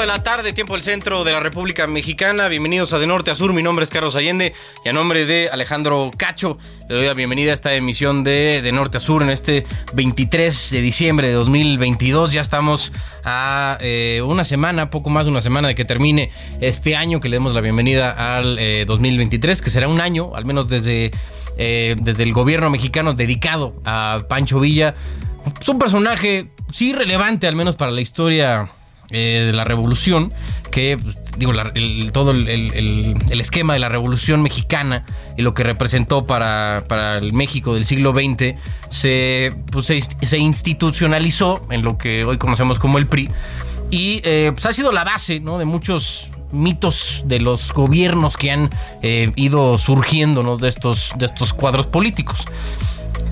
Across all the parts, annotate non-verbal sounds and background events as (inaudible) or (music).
De la tarde, tiempo del centro de la República Mexicana. Bienvenidos a De Norte a Sur. Mi nombre es Carlos Allende y a nombre de Alejandro Cacho le doy la bienvenida a esta emisión de De Norte a Sur en este 23 de diciembre de 2022. Ya estamos a eh, una semana, poco más de una semana de que termine este año, que le demos la bienvenida al eh, 2023, que será un año, al menos desde, eh, desde el gobierno mexicano dedicado a Pancho Villa. Es un personaje, sí relevante, al menos para la historia eh, de la revolución, que pues, digo, todo el, esquema de la revolución mexicana y lo que representó para, para el México del siglo XX se, pues, se institucionalizó en lo que hoy conocemos como el PRI y eh, pues, ha sido la base ¿no? de muchos mitos de los gobiernos que han eh, ido surgiendo ¿no? de, estos, de estos cuadros políticos.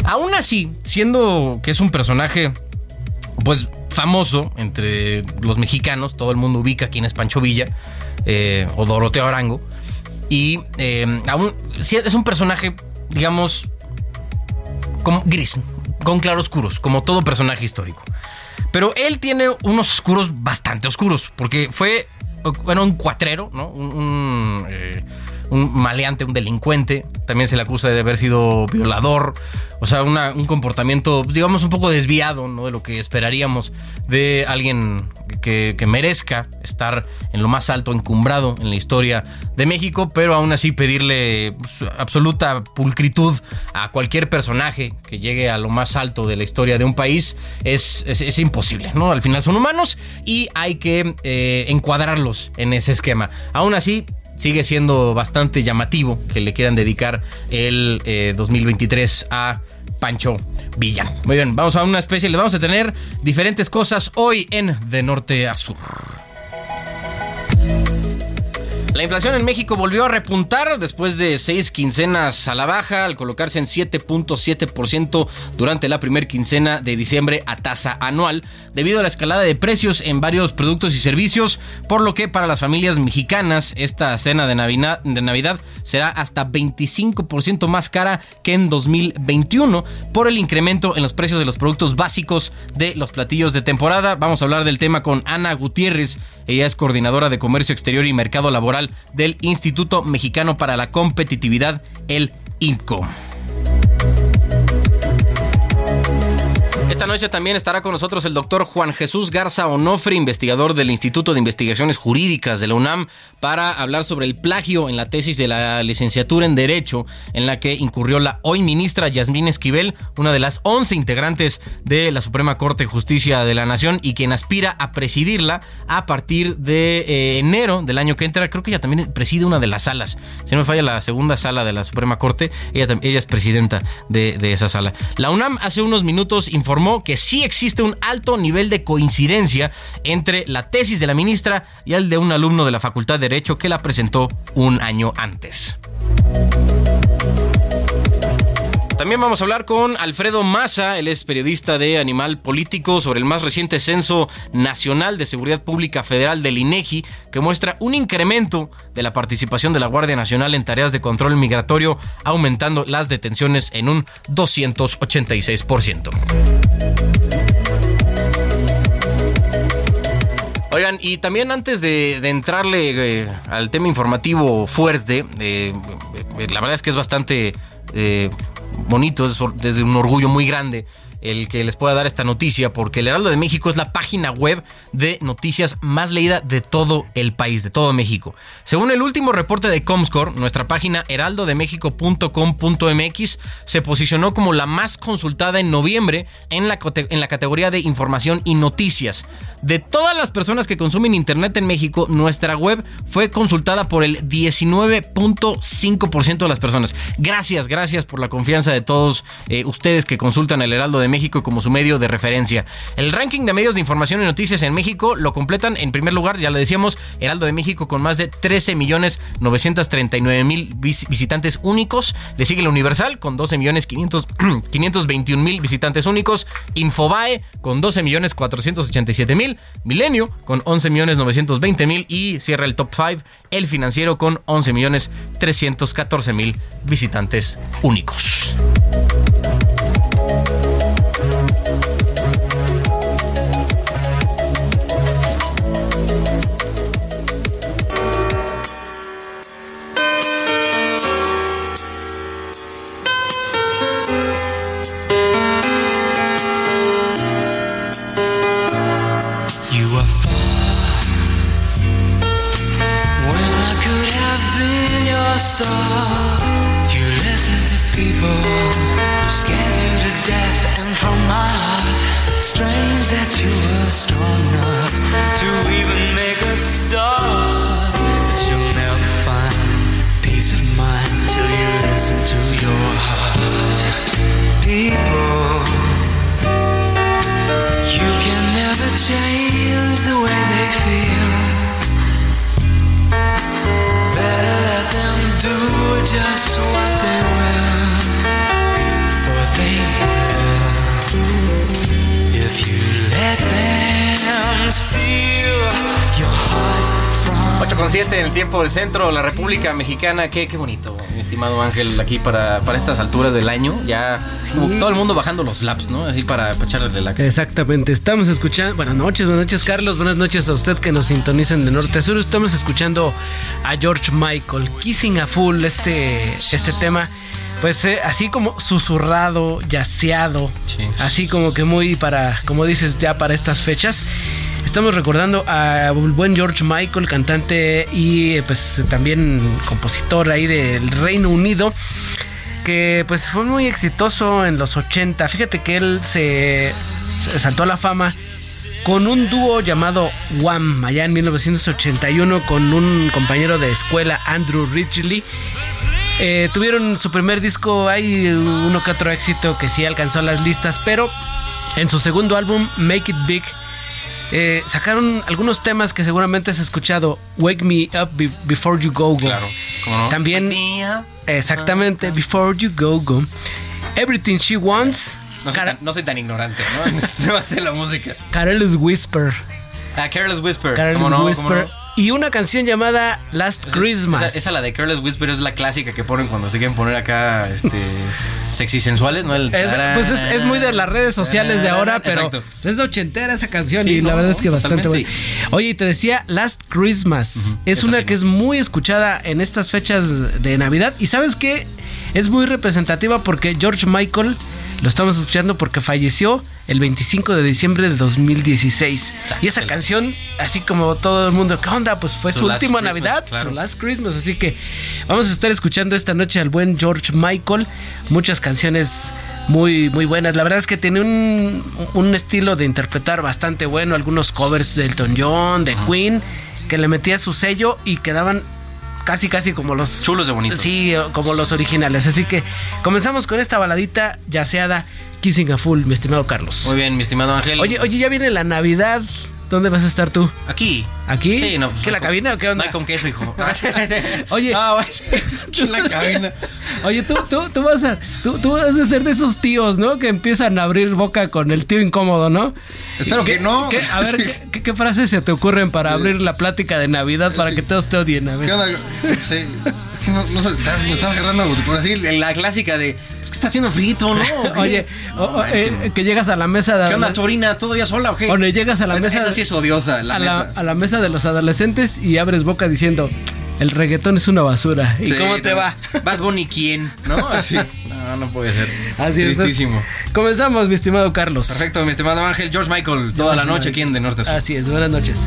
Aún así, siendo que es un personaje pues famoso entre los mexicanos, todo el mundo ubica quién es Pancho Villa eh, o Doroteo Arango. Y eh, aún es un personaje, digamos, como gris, con claroscuros, como todo personaje histórico. Pero él tiene unos oscuros bastante oscuros, porque fue, bueno, un cuatrero, ¿no? Un, un, eh, un maleante, un delincuente. También se le acusa de haber sido violador. O sea, un comportamiento, pues, digamos, un poco desviado, ¿no? De lo que esperaríamos de alguien que, merezca estar en lo más alto, encumbrado en la historia de México, pero aún así pedirle pues, absoluta pulcritud a cualquier personaje que llegue a lo más alto de la historia de un país es, es- es imposible, ¿no? Al final son humanos y hay que eh, encuadrarlos en ese esquema. Aún así, sigue siendo bastante llamativo que le quieran dedicar el eh, 2023 a Pancho Villa. Muy bien, vamos a una especie, le vamos a tener diferentes cosas hoy en De Norte a Sur. La inflación en México volvió a repuntar después de seis quincenas a la baja, al colocarse en 7.7% durante la primer quincena de diciembre a tasa anual, debido a la escalada de precios en varios productos y servicios, por lo que para las familias mexicanas esta cena de Navidad, de Navidad será hasta 25% más cara que en 2021 por el incremento en los precios de los productos básicos de los platillos de temporada. Vamos a hablar del tema con Ana Gutiérrez, ella es coordinadora de Comercio Exterior y Mercado Laboral del Instituto Mexicano para la Competitividad, el INCO. Esta noche también estará con nosotros el doctor Juan Jesús Garza Onofre, investigador del Instituto de Investigaciones Jurídicas de la UNAM, para hablar sobre el plagio en la tesis de la licenciatura en Derecho, en la que incurrió la hoy ministra Yasmín Esquivel, una de las 11 integrantes de la Suprema Corte de Justicia de la Nación y quien aspira a presidirla a partir de eh, enero del año que entra. Creo que ella también preside una de las salas. Si no me falla, la segunda sala de la Suprema Corte, ella, ella es presidenta de, de esa sala. La UNAM hace unos minutos informó que sí existe un alto nivel de coincidencia entre la tesis de la ministra y el de un alumno de la Facultad de Derecho que la presentó un año antes. También vamos a hablar con Alfredo Maza, él es periodista de Animal Político, sobre el más reciente censo nacional de seguridad pública federal del INEGI, que muestra un incremento de la participación de la Guardia Nacional en tareas de control migratorio, aumentando las detenciones en un 286%. Y también antes de, entrarle eh, al tema informativo fuerte, eh, eh, la verdad es que es bastante bonito, es desde un orgullo muy grande el que les pueda dar esta noticia, porque el Heraldo de México es la página web de noticias más leída de todo el país, de todo México. Según el último reporte de Comscore, nuestra página heraldodemexico.com.mx se posicionó como la más consultada en noviembre en la, categoría de información y noticias. De todas las personas que consumen internet en México, nuestra web fue consultada por el 19.5% de las personas. Gracias, gracias por la confianza de todos eh, ustedes que consultan el Heraldo de México como su medio de referencia. El ranking de medios de información y noticias en México lo completan en primer lugar, ya lo decíamos, Heraldo de México con más de 13 millones 939 mil vis- visitantes únicos. Le sigue el Universal con 12 millones 500 521 (clears throat) mil visitantes únicos. Infobae con 12 millones 487 mil. Milenio con 11 millones 920 mil. Y cierra el top 5 El Financiero con 11 millones 314 mil visitantes únicos. Your star. You listened to people who you to death, and from my heart, strange that you were strong enough to even make a start. But you'll never find peace of mind till you listen to your heart. People. You can never change the way they feel. Do just what they will. For they will. If you let them steal your heart from 8 con 7 en el tiempo del centro la República Mexicana. Qué, qué bonito, estimado Ángel, aquí para, para estas alturas del año. Ya como todo el mundo bajando los laps, ¿no? Así para, para echarle la Exactamente, estamos escuchando, buenas noches, buenas noches Carlos, buenas noches a usted que nos sintonizan de norte a sur, estamos escuchando a George Michael, Kissing a Full, este, este tema, pues eh, así como susurrado, yaceado, Sí. así como que muy para, como dices, ya para estas fechas. Estamos recordando a buen George Michael, cantante y eh, pues también compositor ahí del Reino Unido que pues fue muy exitoso en los 80. Fíjate que él se, se saltó a la fama con un dúo llamado Wham allá en 1981 con un compañero de escuela Andrew Ridgely. Eh, tuvieron su primer disco, hay uno que otro éxito que sí alcanzó las listas, pero en su segundo álbum, Make It Big, eh, sacaron algunos temas que seguramente has escuchado. Wake Me Up Be- Before You Go Go. Claro, ¿cómo no? También, exactamente, Before You Go Go. Everything She Wants. No soy, tan, no soy tan ignorante, ¿no? (laughs) En este tema de la música. Careless Whisper. Ah, Careless Whisper. Careless ¿Cómo no? ¿Cómo Whisper. no? Y una canción llamada Last Christmas. Esa, esa la de Careless Whisper es la clásica que ponen cuando se quieren poner acá este (laughs) sexy sensuales, ¿no? El Es, pues es, es muy de las redes sociales de ahora, pero Exacto. es de ochentera esa canción Sí, y la verdad es que bastante buena. Oye, y te decía Last Christmas. Es una sí, que es muy escuchada en estas fechas de Navidad. Y sabes qué? Es muy representativa porque George Michael lo estamos escuchando porque falleció el 25 de diciembre de 2016. Exacto. Y esa canción, así como todo el mundo, ¿qué onda? Pues fue Su última Christmas, Navidad, claro. su Last Christmas. Así que vamos a estar escuchando esta noche al buen George Michael. Muchas canciones muy, muy buenas. La verdad es que tiene un, un estilo de interpretar bastante bueno. Algunos covers de Elton John, de Queen, que le metía su sello y quedaban casi, casi como los. Chulos de bonito. Sí, como los originales. Así que comenzamos con esta baladita yaceada, Kissing a Full, mi estimado Carlos. Muy bien, mi estimado Ángel. Oye, oye, ya viene la Navidad. ¿Dónde vas a estar tú? Aquí. ¿Aquí? Sí, no. pues, ¿Qué, la con- cabina o qué onda? No hay con queso, hijo. (laughs) Oye. No, pues, aquí en la cabina. Oye, tú, tú, tú, vas a, tú, tú vas a ser de esos tíos, ¿no? Que empiezan a abrir boca con el tío incómodo, ¿no? Espero ¿Qué- que no. qué- a ver, ¿qué, qué, qué frases se te ocurren para abrir la plática de Navidad para que todos te odien? A ver. ¿Qué onda? Sí. No, no sé, me estás agarrando por así. La clásica de. "Pues, ¿Qué está haciendo frito, ¿no? (laughs) Oye, o, eh, que llegas a la mesa de ¿Qué onda, sobrina? ¿Todavía sola o qué? Bueno, llegas a la Esa- mesa Esa sí es odiosa, la a, la, neta. a la mesa de los adolescentes y abres boca diciendo el reggaetón es una basura. ¿Y Sí, cómo te no. va? Bad Bunny, ¿quién? ¿No? (laughs) Así. No, no puede ser. Así es. Tristísimo. pues, comenzamos, mi estimado Carlos. Perfecto, mi estimado Ángel. George Michael, toda la noche aquí en De Norte a Sur. Así es, buenas noches.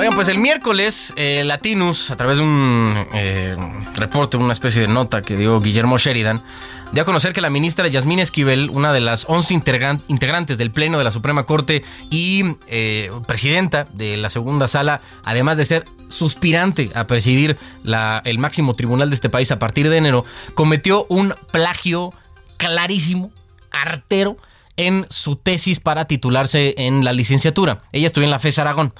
Oigan, pues el miércoles, eh, Latinus, a través de un eh, reporte, una especie de nota que dio Guillermo Sheridan, dio a conocer que la ministra Yasmín Esquivel, una de las 11 integran- integrantes del Pleno de la Suprema Corte y eh, presidenta de la segunda sala, además de ser suspirante a presidir la- el máximo tribunal de este país a partir de enero, cometió un plagio clarísimo, artero, en su tesis para titularse en la licenciatura. Ella estudió en la FES Aragón.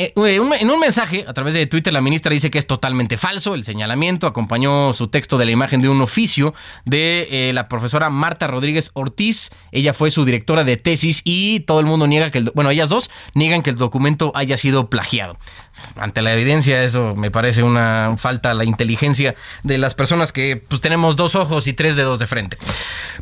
Eh, En un mensaje a través de Twitter, la ministra dice que es totalmente falso el señalamiento. Acompañó su texto de la imagen de un oficio de eh, la profesora Marta Rodríguez Ortiz. Ella fue su directora de tesis y todo el mundo niega que, el, bueno, ellas dos niegan que el documento haya sido plagiado. Ante la evidencia, eso me parece una falta a la inteligencia de las personas que pues, tenemos dos ojos y tres dedos de frente.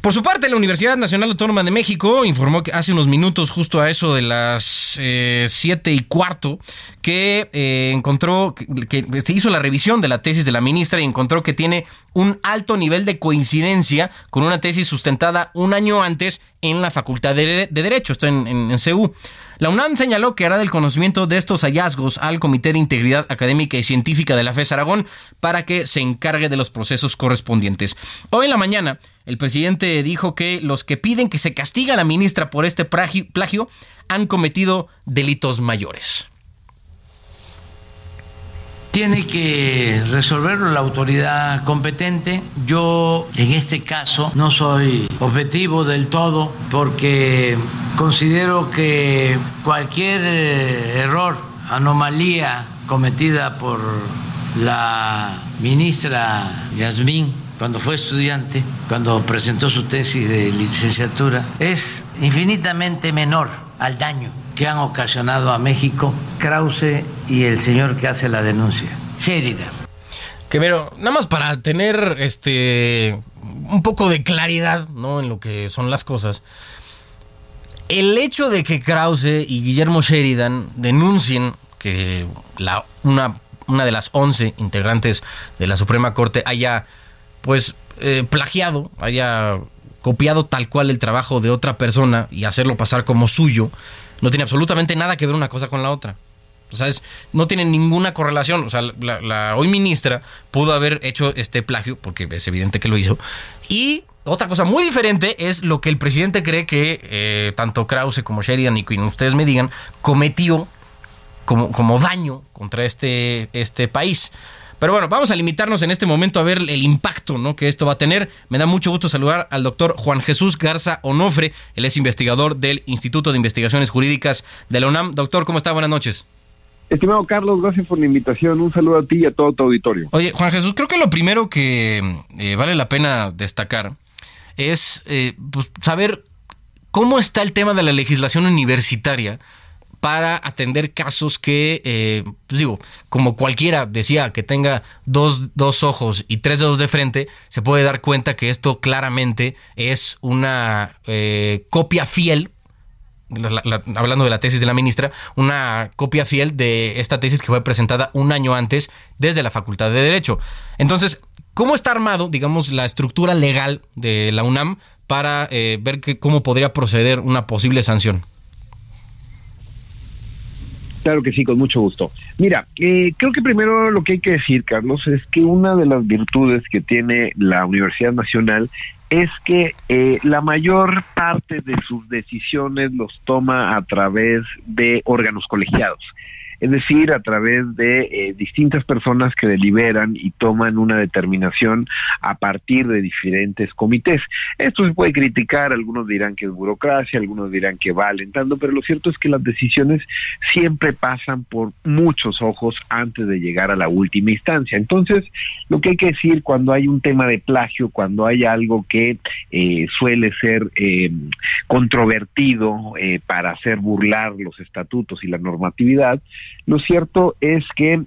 Por su parte, la Universidad Nacional Autónoma de México informó que hace unos minutos, justo a eso de las eh, siete y cuarto, que eh, encontró que, se hizo la revisión de la tesis de la ministra y encontró que tiene un alto nivel de coincidencia con una tesis sustentada un año antes en la Facultad de, de Derecho, esto en, CEU. La UNAM señaló que hará del conocimiento de estos hallazgos al Comité de Integridad Académica y Científica de la FES Aragón para que se encargue de los procesos correspondientes. Hoy en la mañana, el presidente dijo que los que piden que se castigue a la ministra por este plagio han cometido delitos mayores. Tiene que resolverlo la autoridad competente. Yo en este caso no soy objetivo del todo porque considero que cualquier eh, error, anomalía cometida por la ministra Yasmín cuando fue estudiante, cuando presentó su tesis de licenciatura, es infinitamente menor al daño que han ocasionado a México Krause y el señor que hace la denuncia, Sheridan. Que pero nada más para tener este un poco de claridad, ¿no? En lo que son las cosas. El hecho de que Krause y Guillermo Sheridan denuncien que la, una, una de las 11 integrantes de la Suprema Corte haya, pues, eh, plagiado, haya copiado tal cual el trabajo de otra persona y hacerlo pasar como suyo, no tiene absolutamente nada que ver una cosa con la otra. O sea, no tiene ninguna correlación. O sea, la, la hoy ministra pudo haber hecho este plagio, porque es evidente que lo hizo. Y otra cosa muy diferente es lo que el presidente cree que eh, tanto Krause como Sheridan y quien ustedes me digan cometió como, como daño contra este, este país. Pero bueno, vamos a limitarnos en este momento a ver el impacto ¿no? que esto va a tener. Me da mucho gusto saludar al doctor Juan Jesús Garza Onofre. Él es investigador del Instituto de Investigaciones Jurídicas de la UNAM. Doctor, ¿cómo está? Buenas noches. Estimado Carlos, gracias por la invitación. Un saludo a ti y a todo tu auditorio. Oye, Juan Jesús, creo que lo primero que eh, vale la pena destacar es eh, pues, saber cómo está el tema de la legislación universitaria para atender casos que, eh, pues digo, como cualquiera decía, que tenga dos, dos ojos y tres dedos de frente, se puede dar cuenta que esto claramente es una eh, copia fiel la- la- hablando de la tesis de la ministra, una copia fiel de esta tesis que fue presentada un año antes desde la Facultad de Derecho. Entonces, ¿cómo está armado, digamos, la estructura legal de la UNAM para eh, ver que, cómo podría proceder una posible sanción? Claro que sí, con mucho gusto. Mira, eh, creo que primero lo que hay que decir, Carlos, es que una de las virtudes que tiene la Universidad Nacional es que eh, la mayor parte de sus decisiones los toma a través de órganos colegiados. Es decir, a través de eh, distintas personas que deliberan y toman una determinación a partir de diferentes comités. Esto se puede criticar, algunos dirán que es burocracia, algunos dirán que va alentando, pero lo cierto es que las decisiones siempre pasan por muchos ojos antes de llegar a la última instancia. Entonces, lo que hay que decir cuando hay un tema de plagio, cuando hay algo que eh, suele ser eh, controvertido eh, para hacer burlar los estatutos y la normatividad, lo cierto es que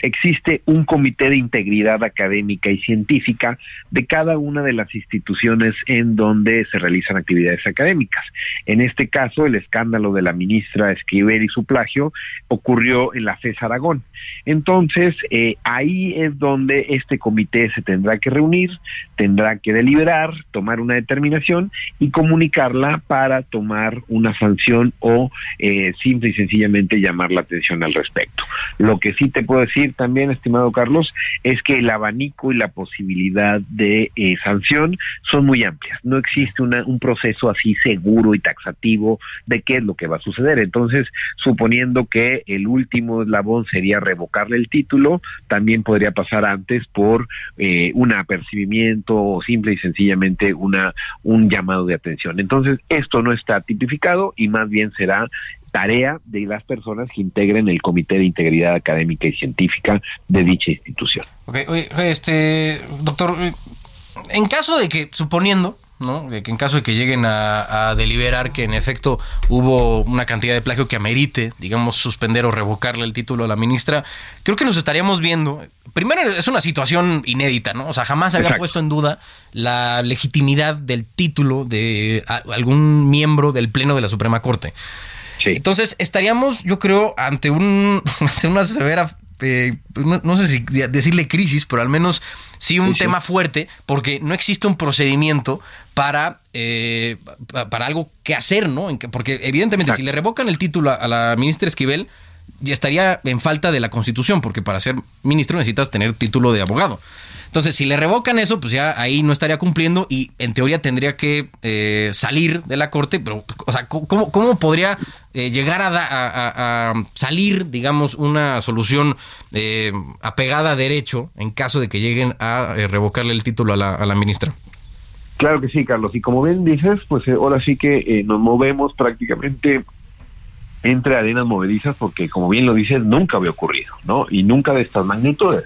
existe un comité de integridad académica y científica de cada una de las instituciones en donde se realizan actividades académicas. En este caso, el escándalo de la ministra Esquivel y su plagio ocurrió en la FES Aragón. Entonces, eh, ahí es donde este comité se tendrá que reunir, tendrá que deliberar, tomar una determinación y comunicarla para tomar una sanción o eh, simple y sencillamente llamar la atención al respecto. Lo que sí te puedo decir también, estimado Carlos, es que el abanico y la posibilidad de eh, sanción son muy amplias. No existe una, un proceso así seguro y taxativo de qué es lo que va a suceder. Entonces, suponiendo que el último eslabón sería revocarle el título, también podría pasar antes por eh, un apercibimiento o simple y sencillamente una un llamado de atención. Entonces, esto no está tipificado y más bien será tarea de las personas que integren el Comité de Integridad Académica y Científica de dicha institución. Ok, oye, este, doctor, en caso de que, suponiendo, ¿no? De que en caso de que lleguen a, deliberar que en efecto hubo una cantidad de plagio que amerite, digamos, suspender o revocarle el título a la ministra, creo que nos estaríamos viendo. Primero, es una situación inédita, ¿no? O sea, jamás se había puesto en duda la legitimidad del título de algún miembro del Pleno de la Suprema Corte. Entonces, estaríamos, yo creo, ante, un, (laughs) una severa eh, no, sé si decirle crisis, pero al menos sí un tema fuerte, porque no existe un procedimiento para, eh, para algo que hacer, ¿no? Porque evidentemente si le revocan el título a la ministra Esquivel, ya estaría en falta de la constitución, porque para ser ministro necesitas tener título de abogado. Entonces, si le revocan eso, pues ya ahí no estaría cumpliendo y en teoría tendría que eh, salir de la corte, pero, o sea, ¿cómo, cómo podría eh, llegar a, salir, digamos, una solución eh, apegada a derecho en caso de que lleguen a revocarle el título a la, a la ministra? Claro que sí, Carlos. Y como bien dices, pues ahora sí que nos movemos prácticamente entre arenas movedizas porque, como bien lo dices, nunca había ocurrido, ¿no? Y nunca de estas magnitudes.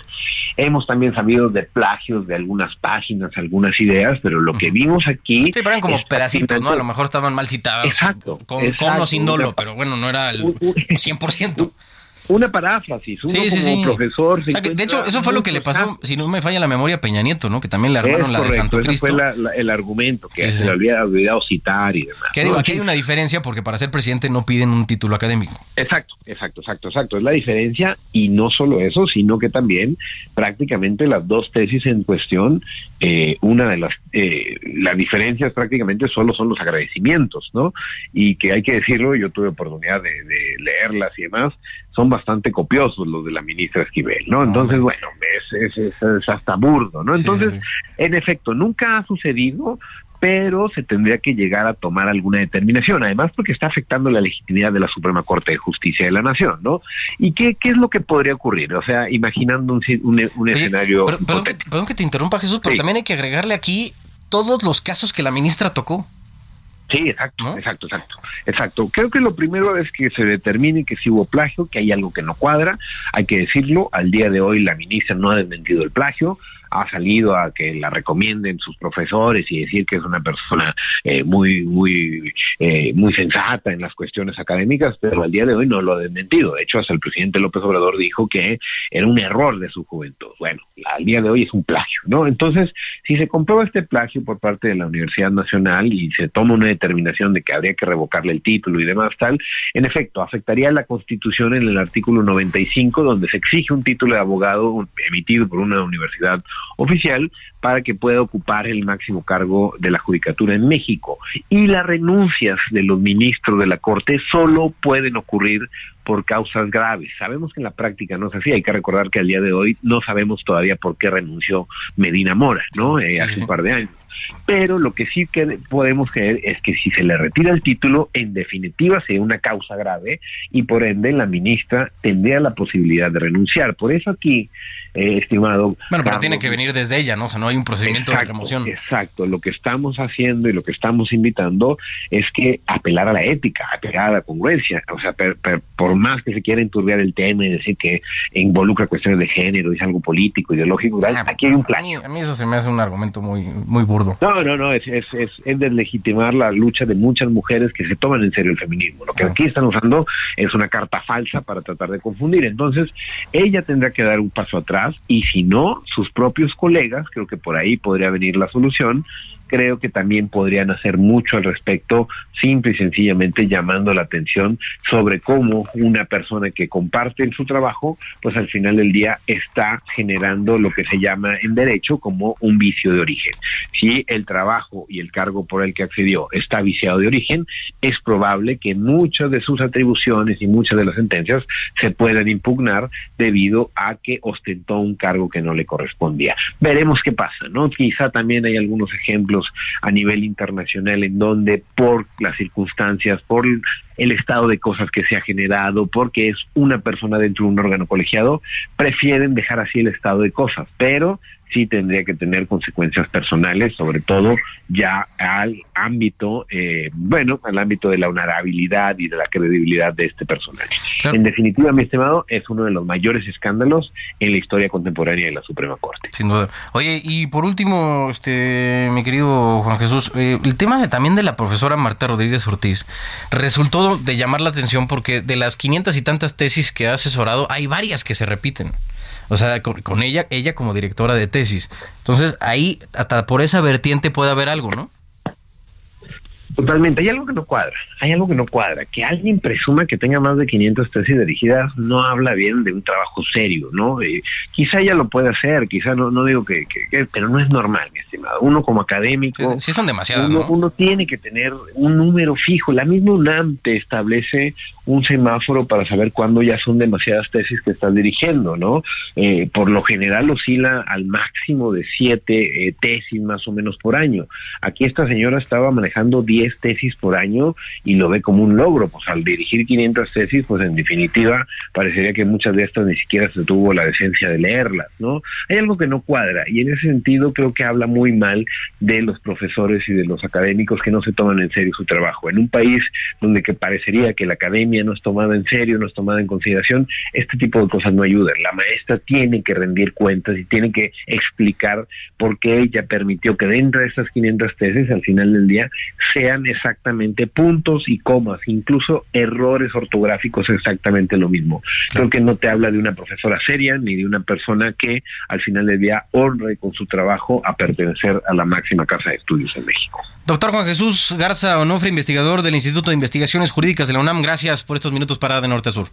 Hemos también sabido de plagios de algunas páginas, algunas ideas, pero lo que vimos aquí... Sí, pero eran como pedacitos, ¿no? A lo mejor estaban mal citados. Exacto. Con, o sin dolo, pero bueno, no era el 100% (laughs) una paráfrasis, uno como profesor. de hecho, eso fue lo que le pasó, si no me falla la memoria, a Peña Nieto, ¿no? Que también le armaron la de Santo Cristo. fue el argumento, que se le había olvidado citar y demás. Que digo, aquí hay una diferencia porque para ser presidente no piden un título académico. Exacto, exacto, exacto, exacto. Es la diferencia y no solo eso, sino que también prácticamente las dos tesis en cuestión, eh, una de las, eh, las diferencias prácticamente solo son los agradecimientos, ¿no? Y que hay que decirlo, yo tuve oportunidad de, de leerlas y demás, son bastante copiosos los de la ministra Esquivel, ¿no? Entonces, bueno, es, es, es, hasta burdo, ¿no? Entonces, en efecto, nunca ha sucedido, pero se tendría que llegar a tomar alguna determinación, además porque está afectando la legitimidad de la Suprema Corte de Justicia de la Nación, ¿no? ¿Y qué, qué es lo que podría ocurrir? O sea, imaginando un, un, escenario... Perdón que, te interrumpa, Jesús, pero también hay que agregarle aquí todos los casos que la ministra tocó. Sí, exacto, exacto, exacto, exacto. Creo que lo primero es que se determine que si hubo plagio, que hay algo que no cuadra, hay que decirlo. Al día de hoy la ministra no ha desmentido el plagio, ha salido a que la recomienden sus profesores y decir que es una persona eh, muy, muy, eh, muy sensata en las cuestiones académicas, pero al día de hoy no lo ha desmentido. De hecho, hasta el presidente López Obrador dijo que era un error de su juventud. Bueno, al día de hoy es un plagio, ¿no? Entonces, si se comprueba este plagio por parte de la Universidad Nacional y se toma una determinación de que habría que revocarle el título y demás tal, en efecto, afectaría la Constitución en el artículo 95, donde se exige un título de abogado emitido por una universidad oficial para que pueda ocupar el máximo cargo de la judicatura en México. Y las renuncias de los ministros de la Corte solo pueden ocurrir por causas graves. Sabemos que en la práctica no es así. Hay que recordar que al día de hoy no sabemos todavía por qué renunció Medina Mora, ¿no? Eh, hace un par de años. Pero lo que sí que podemos creer es que si se le retira el título, en definitiva sería una causa grave y por ende la ministra tendría la posibilidad de renunciar. Por eso aquí eh, estimado. Bueno, pero tiene que venir desde ella, ¿no? O sea, no hay un procedimiento de remoción. Exacto, lo que estamos haciendo y lo que estamos invitando es que apelar a la ética, apelar a la congruencia. O sea, por más que se quiera enturbiar el tema y decir que involucra cuestiones de género, es algo político, ideológico, ah, aquí hay un plan. A mí eso se me hace un argumento muy, muy burdo. No, no, no, es, es, es, es deslegitimar la lucha de muchas mujeres que se toman en serio el feminismo. Lo que aquí están usando es una carta falsa para tratar de confundir. Entonces, ella tendrá que dar un paso atrás y si no, sus propios colegas, creo que por ahí podría venir la solución, creo que también podrían hacer mucho al respecto, simple y sencillamente llamando la atención sobre cómo una persona que comparte en su trabajo, pues al final del día está generando lo que se llama en derecho como un vicio de origen. Si el trabajo y el cargo por el que accedió está viciado de origen, es probable que muchas de sus atribuciones y muchas de las sentencias se puedan impugnar debido a que ostentó un cargo que no le correspondía. Veremos qué pasa, ¿no? Quizá también hay algunos ejemplos a nivel internacional en donde por las circunstancias, por el estado de cosas que se ha generado, porque es una persona dentro de un órgano colegiado, prefieren dejar así el estado de cosas, pero sí tendría que tener consecuencias personales, sobre todo ya al ámbito, eh, bueno, al ámbito de la honorabilidad y de la credibilidad de este personaje. En definitiva, mi estimado, es uno de los mayores escándalos en la historia contemporánea de la Suprema Corte. Sin duda. Oye, y por último, este, mi querido Juan Jesús, eh, el tema de, también de la profesora Marta Rodríguez Ortiz resultó de llamar la atención porque de las 500 y tantas tesis que ha asesorado, hay varias que se repiten. O sea, con, ella, ella como directora de tesis. Entonces, ahí, hasta por esa vertiente puede haber algo, ¿no? Totalmente, hay algo que no cuadra, hay algo que no cuadra. Que alguien presuma que tenga más de 500 tesis dirigidas no habla bien de un trabajo serio, ¿no? Eh, quizá ella lo puede hacer, quizá no, no digo que, pero no es normal, mi estimado. Uno como académico... Sí, son demasiadas, uno, uno tiene que tener un número fijo. La misma UNAM te establece un semáforo para saber cuándo ya son demasiadas tesis que estás dirigiendo, ¿no? Eh, por lo general oscila al máximo de siete eh, tesis más o menos por año. Aquí esta señora estaba manejando diez tesis por año y lo ve como un logro, pues al dirigir 500 tesis, pues en definitiva parecería que muchas de estas ni siquiera se tuvo la decencia de leerlas, ¿no? Hay algo que no cuadra y en ese sentido creo que habla muy mal de los profesores y de los académicos que no se toman en serio su trabajo. En un país donde que parecería que la academia no es tomada en serio, no es tomada en consideración, este tipo de cosas no ayudan. La maestra tiene que rendir cuentas y tiene que explicar por qué ella permitió que dentro de estas 500 tesis, al final del día, sean exactamente puntos y comas, incluso errores ortográficos exactamente lo mismo. Creo que no te habla de una profesora seria ni de una persona que al final del día honre con su trabajo a pertenecer a la máxima casa de estudios en México. Doctor Juan Jesús Garza Onofre, investigador del Instituto de Investigaciones Jurídicas de la UNAM, gracias por estos minutos para De Norte a Sur.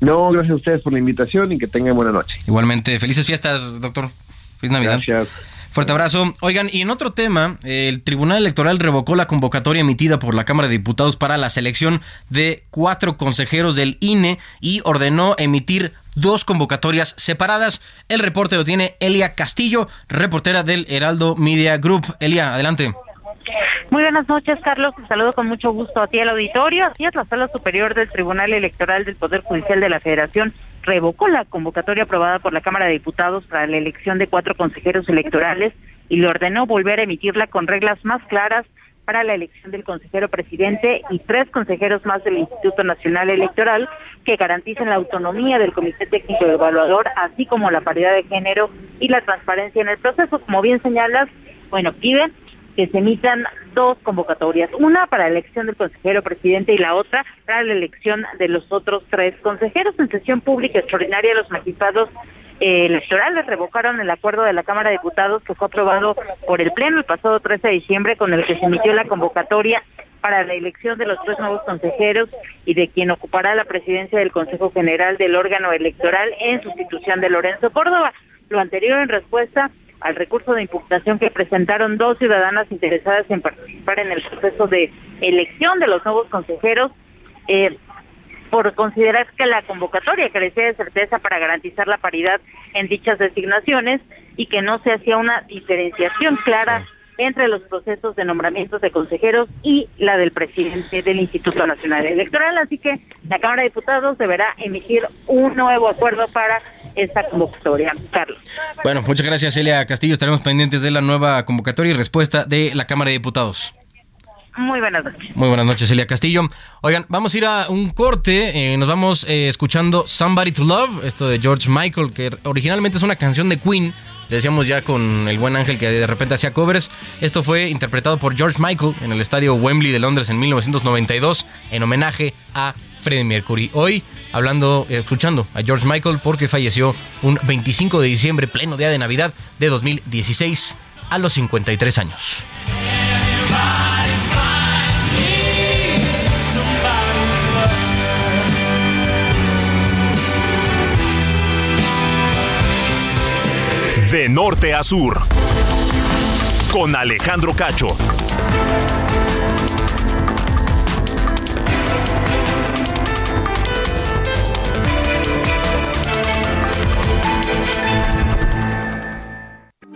No, gracias a ustedes por la invitación y que tengan buena noche. Igualmente, felices fiestas, doctor. Feliz Navidad. Gracias. Fuerte abrazo. Oigan, y en otro tema, el Tribunal Electoral revocó la convocatoria emitida por la Cámara de Diputados para la selección de cuatro consejeros del INE y ordenó emitir dos convocatorias separadas. El reporte lo tiene Elia Castillo, reportera del Heraldo Media Group. Elia, adelante. Muy buenas noches, Carlos. Te saludo con mucho gusto a ti al auditorio. Así es, la Sala Superior del Tribunal Electoral del Poder Judicial de la Federación revocó la convocatoria aprobada por la Cámara de Diputados para la elección de cuatro consejeros electorales y le ordenó volver a emitirla con reglas más claras para la elección del consejero presidente y tres consejeros más del Instituto Nacional Electoral que garanticen la autonomía del Comité Técnico Evaluador, así como la paridad de género y la transparencia en el proceso. Como bien señalas, bueno, piden que se emitan dos convocatorias, una para la elección del consejero presidente y la otra para la elección de los otros tres consejeros. En sesión pública extraordinaria, los magistrados eh, electorales revocaron el acuerdo de la Cámara de Diputados que fue aprobado por el Pleno el pasado 13 de diciembre con el que se emitió la convocatoria para la elección de los tres nuevos consejeros y de quien ocupará la presidencia del Consejo General del órgano electoral en sustitución de Lorenzo Córdoba. Lo anterior en respuesta al recurso de impugnación que presentaron dos ciudadanas interesadas en participar en el proceso de elección de los nuevos consejeros, eh, por considerar que la convocatoria carecía de certeza para garantizar la paridad en dichas designaciones y que no se hacía una diferenciación clara entre los procesos de nombramientos de consejeros y la del presidente del Instituto Nacional Electoral. Así que la Cámara de Diputados deberá emitir un nuevo acuerdo para esta convocatoria. Carlos. Bueno, muchas gracias, Celia Castillo. Estaremos pendientes de la nueva convocatoria y respuesta de la Cámara de Diputados. Muy buenas noches. Muy buenas noches, Celia Castillo. Oigan, vamos a ir a un corte. Eh, nos vamos eh, escuchando Somebody to Love, esto de George Michael, que originalmente es una canción de Queen. Decíamos ya con el buen ángel que de repente hacía covers. Esto fue interpretado por George Michael en el estadio Wembley de Londres en 1992 en homenaje a Freddie Mercury. Hoy hablando, eh, escuchando a George Michael porque falleció un 25 de diciembre, pleno día de Navidad de 2016 a los 53 años. De norte a sur. Con Alejandro Cacho.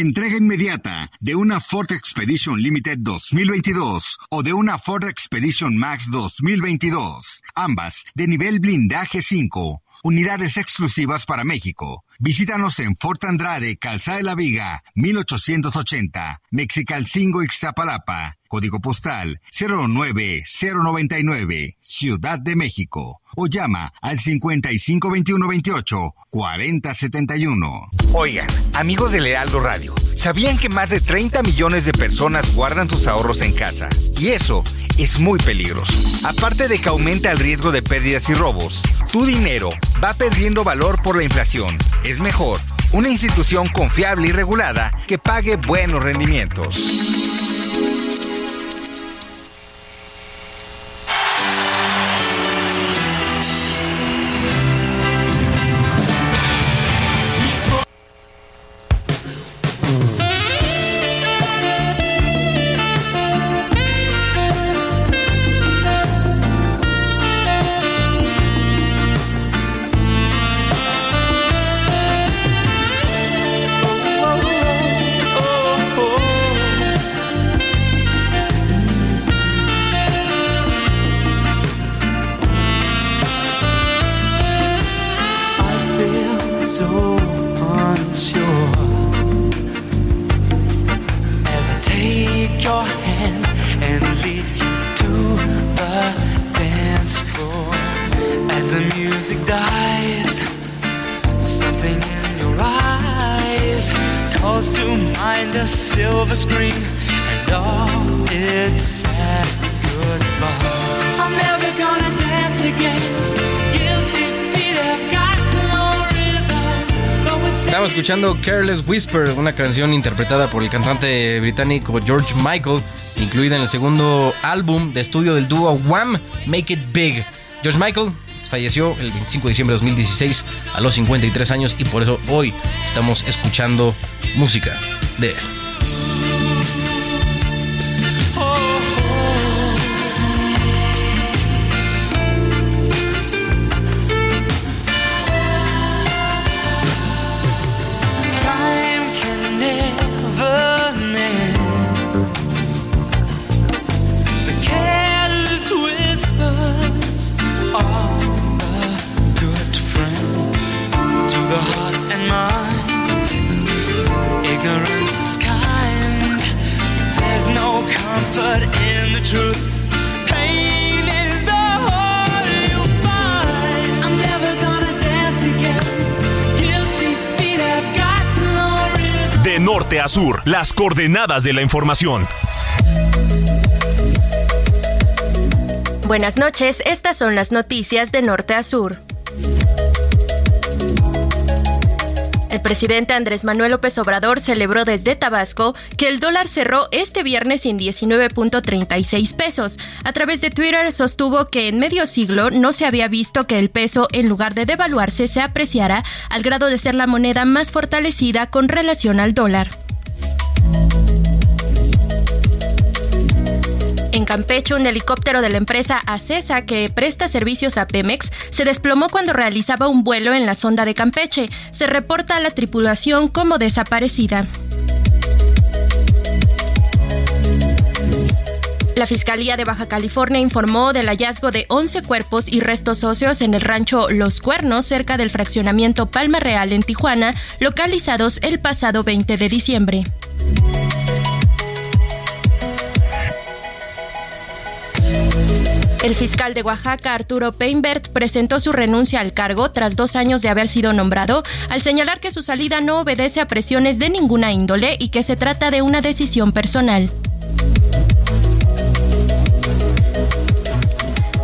Entrega inmediata de una Ford Expedition Limited 2022 o de una Ford Expedition Max 2022, ambas de nivel blindaje 5, unidades exclusivas para México. Visítanos en Fort Andrade, Calzada de la Viga, 1880, Mexicalcingo, Ixtapalapa, código postal 09099, Ciudad de México, o llama al 552128 4071. Oigan, amigos del Heraldo Radio, ¿sabían que más de 30 millones de personas guardan sus ahorros en casa? Y eso es muy peligroso. Aparte de que aumenta el riesgo de pérdidas y robos, tu dinero va perdiendo valor por la inflación. Es mejor una institución confiable y regulada que pague buenos rendimientos. Careless Whisper, una canción interpretada por el cantante británico George Michael, incluida en el segundo álbum de estudio del dúo Wham! Make It Big. George Michael falleció el 25 de diciembre de 2016 a los 53 años y por eso hoy estamos escuchando música de él. Sur, las coordenadas de la información. Buenas noches, estas son las noticias de norte a sur. El presidente Andrés Manuel López Obrador celebró desde Tabasco que el dólar cerró este viernes en 19.36 pesos. A través de Twitter sostuvo que en medio siglo no se había visto que el peso, en lugar de devaluarse, se apreciara al grado de ser la moneda más fortalecida con relación al dólar. En Campeche, un helicóptero de la empresa ACESA que presta servicios a Pemex se desplomó cuando realizaba un vuelo en la sonda de Campeche. Se reporta a la tripulación como desaparecida. La Fiscalía de Baja California informó del hallazgo de 11 cuerpos y restos óseos en el rancho Los Cuernos, cerca del fraccionamiento Palma Real en Tijuana, localizados el pasado 20 de diciembre. El fiscal de Oaxaca, Arturo Peinbert, presentó su renuncia al cargo tras dos años de haber sido nombrado, al señalar que su salida no obedece a presiones de ninguna índole y que se trata de una decisión personal.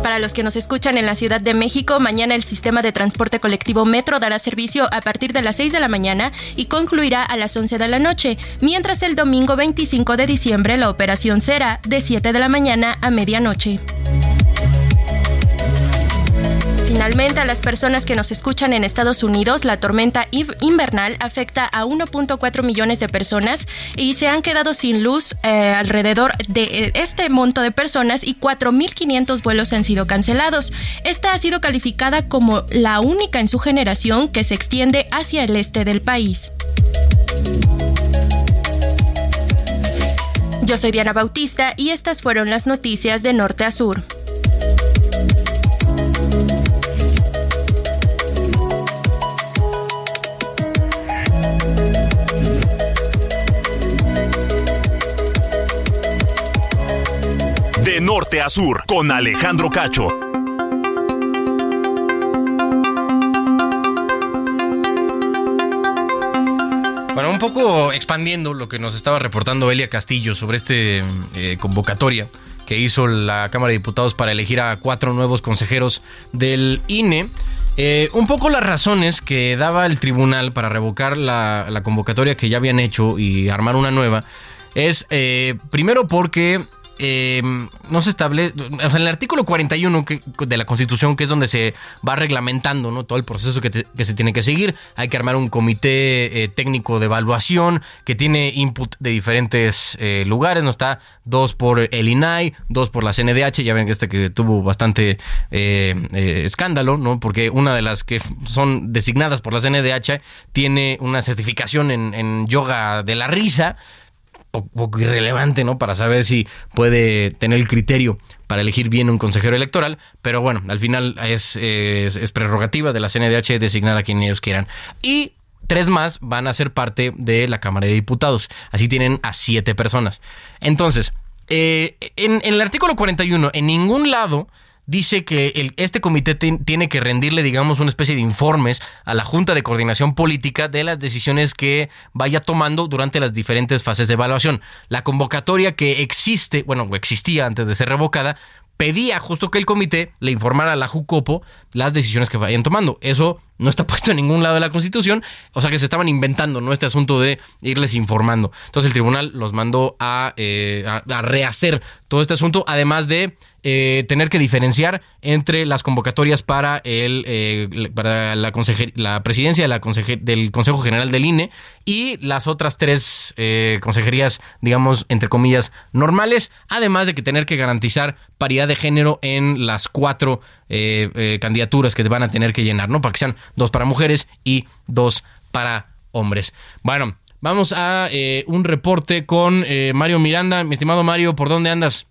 Para los que nos escuchan en la Ciudad de México, mañana el sistema de transporte colectivo Metro dará servicio a partir de las 6 de la mañana y concluirá a las 11 de la noche, mientras el domingo 25 de diciembre la operación será de 7 de la mañana a medianoche. Finalmente, a las personas que nos escuchan en Estados Unidos, la tormenta invernal afecta a 1.4 millones de personas y se han quedado sin luz eh, alrededor de eh, este monto de personas y 4.500 vuelos han sido cancelados. Esta ha sido calificada como la única en su generación que se extiende hacia el este del país. Yo soy Diana Bautista y estas fueron las noticias de norte a sur. Norte a sur, con Alejandro Cacho. Bueno, un poco expandiendo lo que nos estaba reportando Elia Castillo sobre este eh, convocatoria que hizo la Cámara de Diputados para elegir a cuatro nuevos consejeros del INE. Eh, un poco las razones que daba el tribunal para revocar la, la convocatoria que ya habían hecho y armar una nueva es eh, primero porque eh, no se establece, o sea, en el artículo 41 que, de la Constitución, que es donde se va reglamentando ¿no? todo el proceso que, te- se tiene que seguir, hay que armar un comité eh, técnico de evaluación que tiene input de diferentes eh, lugares, no está dos por el INAI, dos por la CNDH, ya ven que este que tuvo bastante eh, eh, escándalo, ¿no? porque una de las que son designadas por la CNDH tiene una certificación en, yoga de la risa, poco irrelevante, ¿no? Para saber si puede tener el criterio para elegir bien un consejero electoral, pero bueno, al final es, prerrogativa de la CNDH designar a quien ellos quieran. Y tres más van a ser parte de la Cámara de Diputados. Así tienen a siete personas. Entonces, eh, en el artículo 41, en ningún lado dice que este comité tiene que rendirle, digamos, una especie de informes a la Junta de Coordinación Política de las decisiones que vaya tomando durante las diferentes fases de evaluación. La convocatoria que existe, bueno, existía antes de ser revocada, pedía justo que el comité le informara a la JUCOPO las decisiones que vayan tomando. Eso no está (laughs) puesto en ningún lado de la Constitución, o sea que se estaban inventando, ¿no? Este asunto de irles informando. Entonces el tribunal los mandó a, eh, a- rehacer todo este asunto, además de eh, tener que diferenciar entre las convocatorias para el eh, para la, la presidencia de la del Consejo General del INE y las otras tres eh, consejerías, digamos, entre comillas, normales, además de que tener que garantizar paridad de género en las cuatro eh, eh, candidaturas que van a tener que llenar, ¿no? Para que sean dos para mujeres y dos para hombres. Bueno, vamos a eh, un reporte con eh, Mario Miranda. Mi estimado Mario, ¿por dónde andas?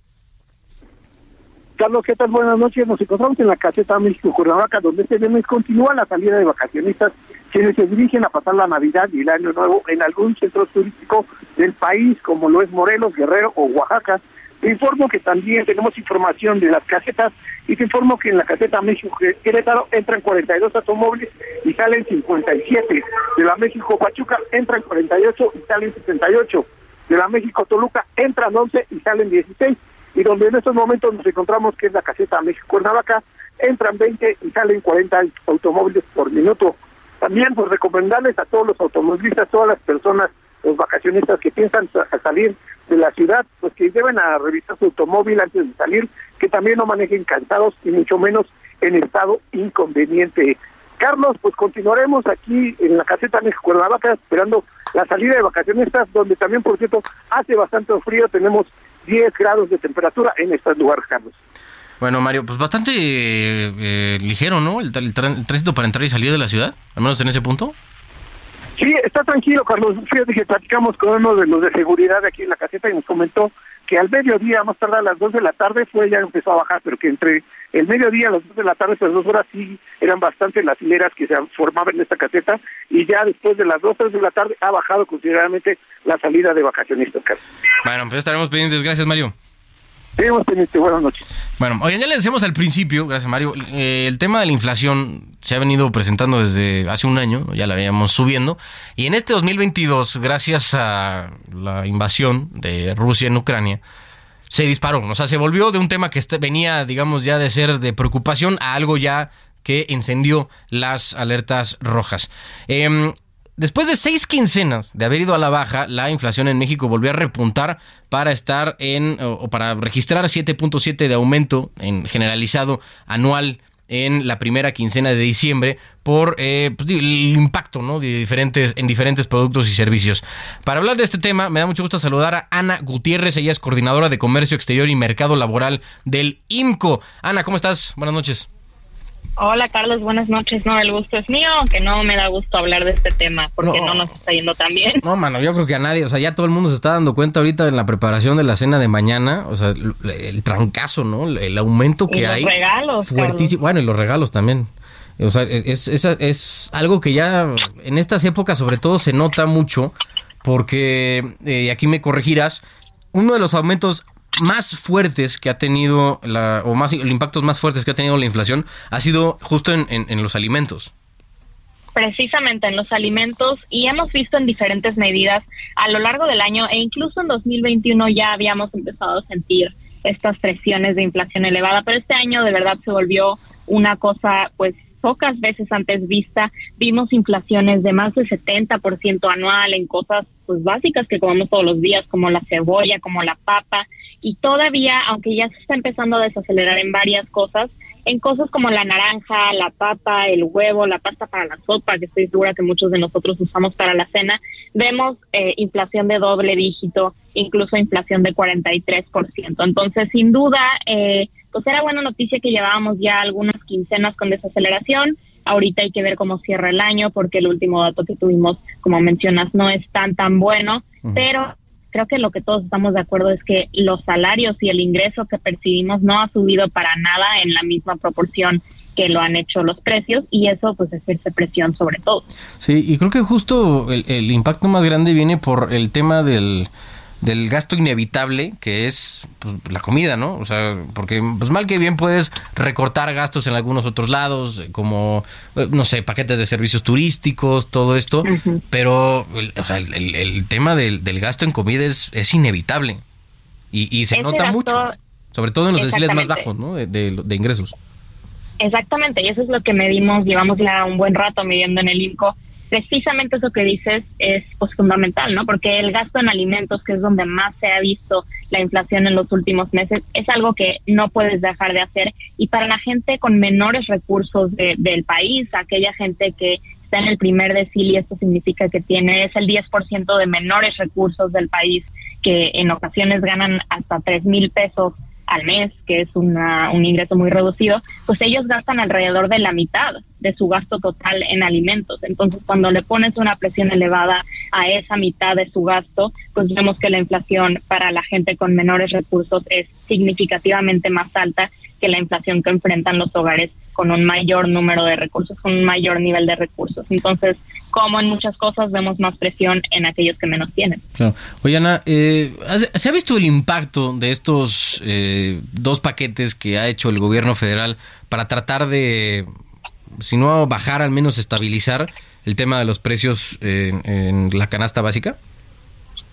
Carlos, ¿qué tal? Buenas noches. Nos encontramos en la caseta México Cuernavaca, donde este viernes continúa la salida de vacacionistas quienes se dirigen a pasar la Navidad y el Año Nuevo en algún centro turístico del país, como lo es Morelos, Guerrero o Oaxaca. Informo que también tenemos información de las casetas y te informo que en la caseta México Querétaro entran 42 automóviles y salen 57. De la México Pachuca entran 48 y salen 78. De la México Toluca entran 11 y salen 16. Y donde en estos momentos nos encontramos que es la caseta México Cuernavaca, entran 20 y salen 40 automóviles por minuto. También pues recomendarles a todos los automovilistas, todas las personas, los vacacionistas que piensan salir de la ciudad, pues que deben a revisar su automóvil antes de salir, que también no manejen cansados y mucho menos en estado inconveniente. Carlos, pues continuaremos aquí en la caseta México Cuernavaca esperando la salida de vacacionistas, donde también, por cierto, hace bastante frío, tenemos 10 grados de temperatura en estos lugares, Carlos. Bueno, Mario, pues bastante eh, ligero, ¿no? El, el, tránsito para entrar y salir de la ciudad, al menos en ese punto. Sí, está tranquilo, Carlos. Fíjate que platicamos con uno de los de seguridad aquí en la caseta y nos comentó que al mediodía, más tarde a las 2 de la tarde, fue ya empezó a bajar, pero que entre el mediodía a las 2 de la tarde, pues dos horas sí eran bastante las hileras que se formaban en esta caseta y ya después de las 2, 3 de la tarde ha bajado considerablemente la salida de vacacionistas. Bueno, pues estaremos pendientes. Gracias, Mario. Buenas noches. Bueno, oye, ya le decíamos al principio, gracias Mario, eh, el tema de la inflación se ha venido presentando desde hace un año, ya la veíamos subiendo, y en este 2022, gracias a la invasión de Rusia en Ucrania, se disparó, o sea, se volvió de un tema que este, venía, digamos, ya de ser de preocupación a algo ya que encendió las alertas rojas. Eh, Después de seis quincenas de haber ido a la baja, la inflación en México volvió a repuntar para estar en, o para registrar 7.7 de aumento en generalizado anual en la primera quincena de diciembre por eh, pues, el impacto ¿no? de diferentes, en diferentes productos y servicios. Para hablar de este tema, me da mucho gusto saludar a Ana Gutiérrez, ella es coordinadora de Comercio Exterior y Mercado Laboral del IMCO. Ana, ¿cómo estás? Buenas noches. Hola Carlos, buenas noches. No, el gusto es mío, aunque no me da gusto hablar de este tema porque no, nos está yendo tan bien. No, mano, yo creo que a nadie, o sea, ya todo el mundo se está dando cuenta ahorita en la preparación de la cena de mañana, o sea, el, trancazo, ¿no? El aumento que y hay. Los regalos. Fuertísimo. Bueno, y los regalos también. O sea, es, es, es algo que ya en estas épocas sobre todo se nota mucho porque, eh, y aquí me corregirás, uno de los aumentos más fuertes que ha tenido, la, o más los impactos más fuertes que ha tenido la inflación ha sido justo en, en, los alimentos. Precisamente en los alimentos y hemos visto en diferentes medidas a lo largo del año e incluso en 2021 ya habíamos empezado a sentir estas presiones de inflación elevada, pero este año de verdad se volvió una cosa pues pocas veces antes vista. Vimos inflaciones de más del 70% anual en cosas pues básicas que comemos todos los días como la cebolla, como la papa y todavía, aunque ya se está empezando a desacelerar en varias cosas, en cosas como la naranja, la papa, el huevo, la pasta para la sopa, que estoy segura que muchos de nosotros usamos para la cena, vemos eh, inflación de doble dígito, incluso inflación de 43%. Entonces, sin duda, eh, pues era buena noticia que llevábamos ya algunas quincenas con desaceleración. Ahorita hay que ver cómo cierra el año, porque el último dato que tuvimos, como mencionas, no es tan, tan bueno, pero creo que lo que todos estamos de acuerdo es que los salarios y el ingreso que percibimos no ha subido para nada en la misma proporción que lo han hecho los precios y eso pues ejerce presión sobre todo. Sí, y creo que justo el impacto más grande viene por el tema del del gasto inevitable que es pues, la comida, ¿no? O sea, porque pues mal que bien puedes recortar gastos en algunos otros lados, como, eh, no sé, paquetes de servicios turísticos, todo esto, pero el, tema del, gasto en comida es, es inevitable y, se nota mucho, sobre todo en los deciles más bajos, ¿no? De, de, ingresos. Exactamente, y eso es lo que medimos, llevamos ya un buen rato midiendo en el INCO precisamente eso que dices es pues, fundamental, ¿no? Porque el gasto en alimentos, que es donde más se ha visto la inflación en los últimos meses, es algo que no puedes dejar de hacer. Y para la gente con menores recursos del país, aquella gente que está en el primer decil y esto significa que tiene es el 10% de menores recursos del país que en ocasiones ganan hasta 3 mil pesos al mes, que es una, un ingreso muy reducido, pues ellos gastan alrededor de la mitad de su gasto total en alimentos. Entonces, cuando le pones una presión elevada a esa mitad de su gasto, pues vemos que la inflación para la gente con menores recursos es significativamente más alta que la inflación que enfrentan los hogares con un mayor número de recursos, con un mayor nivel de recursos. Entonces, como en muchas cosas vemos más presión en aquellos que menos tienen. Claro. Oye, Ana, eh, ¿se ha visto el impacto de estos eh, dos paquetes que ha hecho el gobierno federal para tratar de, si no bajar, al menos estabilizar el tema de los precios en, en la canasta básica?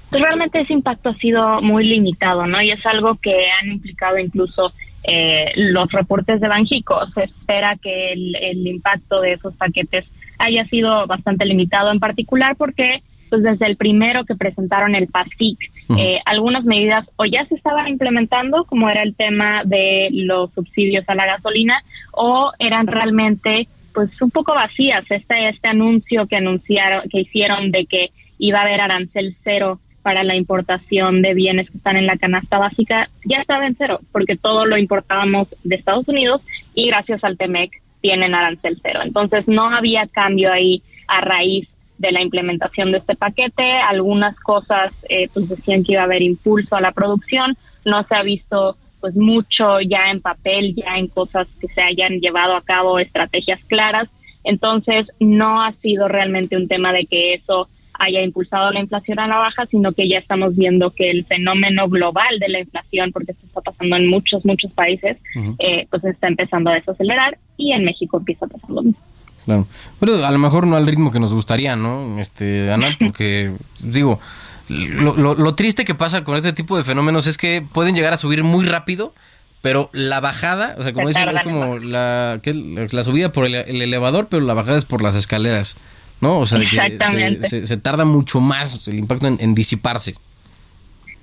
Pues realmente ese impacto ha sido muy limitado, ¿no? Y es algo que han implicado incluso eh, los reportes de Banjico. Se espera que el, el, impacto de esos paquetes haya sido bastante limitado, en particular porque pues desde el primero que presentaron el PASIC, eh, algunas medidas o ya se estaban implementando, como era el tema de los subsidios a la gasolina, o eran realmente pues un poco vacías. Este, este anuncio que anunciaron, que hicieron de que iba a haber arancel cero para la importación de bienes que están en la canasta básica ya estaba en cero, porque todo lo importábamos de Estados Unidos y gracias al TEMEC tienen arancel cero. Entonces no había cambio ahí a raíz de la implementación de este paquete. Algunas cosas eh, pues decían que iba a haber impulso a la producción. No se ha visto pues mucho ya en papel, ya en cosas que se hayan llevado a cabo estrategias claras. Entonces no ha sido realmente un tema de que eso haya impulsado la inflación a la baja, sino que ya estamos viendo que el fenómeno global de la inflación, porque esto está pasando en muchos, muchos países, eh, pues está empezando a desacelerar y en México empieza a pasar lo mismo. Claro. Pero a lo mejor no al ritmo que nos gustaría, ¿no? Este, Ana, (laughs) porque digo, lo, lo, triste que pasa con este tipo de fenómenos es que pueden llegar a subir muy rápido, pero la bajada, o sea, como dicen, es como la, la subida por el, elevador, pero la bajada es por las escaleras. ¿No? O sea, que se, tarda mucho más el impacto en, disiparse.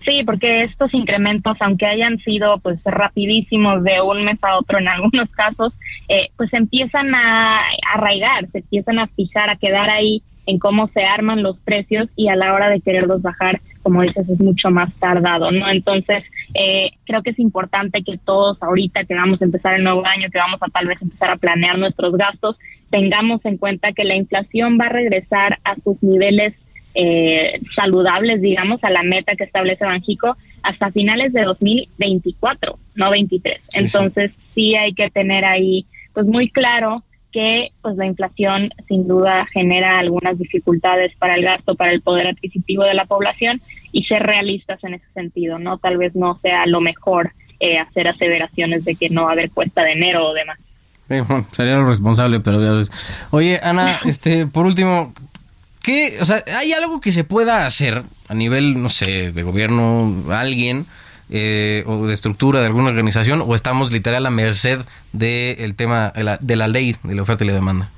Sí, porque estos incrementos, aunque hayan sido pues rapidísimos de un mes a otro en algunos casos, eh, pues empiezan a arraigar, se empiezan a fijar, a quedar ahí en cómo se arman los precios y a la hora de quererlos bajar, como dices, es mucho más tardado, ¿no? Entonces, eh, creo que es importante que todos ahorita que vamos a empezar el nuevo año, que vamos a tal vez empezar a planear nuestros gastos, tengamos en cuenta que la inflación va a regresar a sus niveles eh, saludables, digamos, a la meta que establece Banjico hasta finales de 2024, no 23. Entonces, sí hay que tener ahí, pues muy claro que pues la inflación sin duda genera algunas dificultades para el gasto, para el poder adquisitivo de la población y ser realistas en ese sentido, ¿no? Tal vez no sea lo mejor eh, hacer aseveraciones de que no va a haber cuesta de enero o demás sería lo responsable, pero ya ves. Oye, Ana, (laughs) este, por último, ¿qué, o sea, hay algo que se pueda hacer a nivel, no sé, de gobierno, alguien, eh, o de estructura de alguna organización, o estamos literal a merced del tema de la, de la ley de la oferta y la demanda?